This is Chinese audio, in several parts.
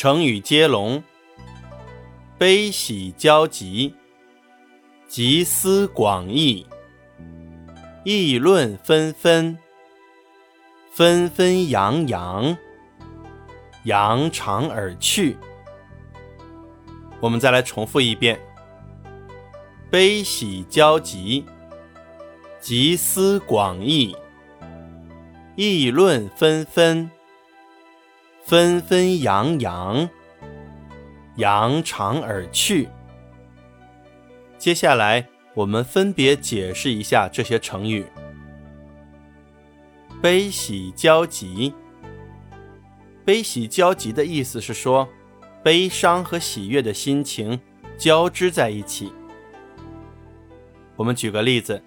成语接龙：悲喜交集，集思广益，议论纷纷，纷纷扬扬，扬长而去。我们再来重复一遍：悲喜交集，集思广益，议论纷纷。纷纷扬扬，扬长而去。接下来，我们分别解释一下这些成语。悲喜交集，悲喜交集的意思是说，悲伤和喜悦的心情交织在一起。我们举个例子：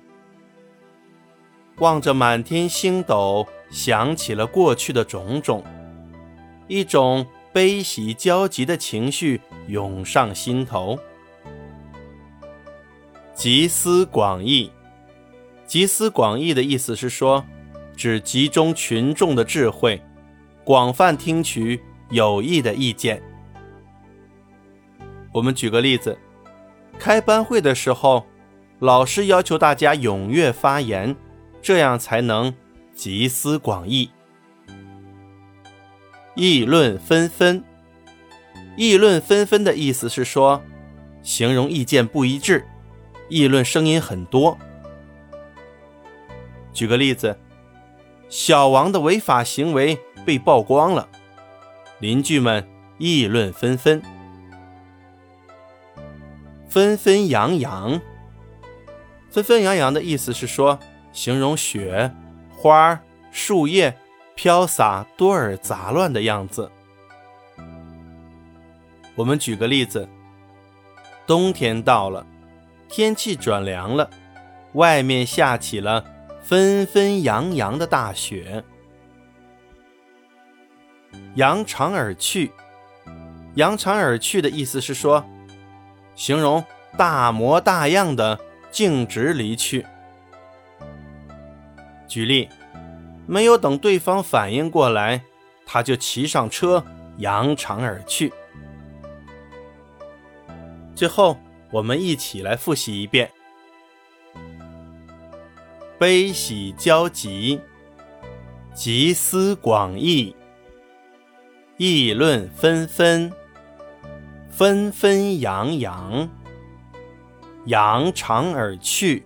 望着满天星斗，想起了过去的种种。一种悲喜交集的情绪涌上心头。集思广益，集思广益的意思是说，指集中群众的智慧，广泛听取有益的意见。我们举个例子，开班会的时候，老师要求大家踊跃发言，这样才能集思广益。议论纷纷，议论纷纷的意思是说，形容意见不一致，议论声音很多。举个例子，小王的违法行为被曝光了，邻居们议论纷纷。纷纷扬扬，纷纷扬扬的意思是说，形容雪花、树叶。飘洒多而杂乱的样子。我们举个例子：冬天到了，天气转凉了，外面下起了纷纷扬扬的大雪。扬长而去，扬长而去的意思是说，形容大模大样的径直离去。举例。没有等对方反应过来，他就骑上车扬长而去。最后，我们一起来复习一遍：悲喜交集，集思广益，议论纷纷，纷纷扬扬，扬长而去。